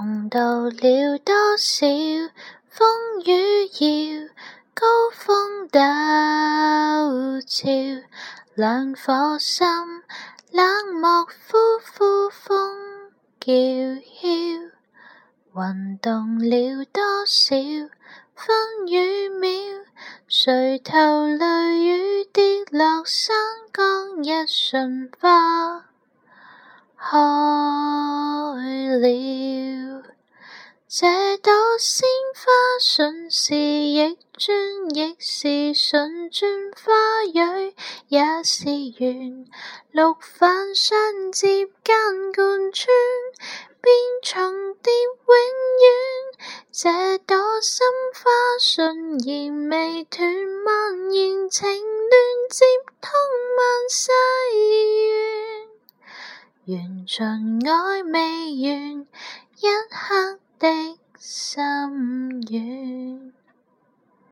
同渡了多少风雨？绕高峰陡峭，两颗心冷漠，呼呼风叫嚣。运动了多少分与秒？垂头泪雨跌落山岗，一瞬花。这朵鲜花，顺时亦转，逆时顺转花蕊也是缘，六瓣相接，间贯穿，变重叠，永远。这朵心花，顺延未断，蔓延情乱，接通万世缘，缘尽爱未完，一刻。的心。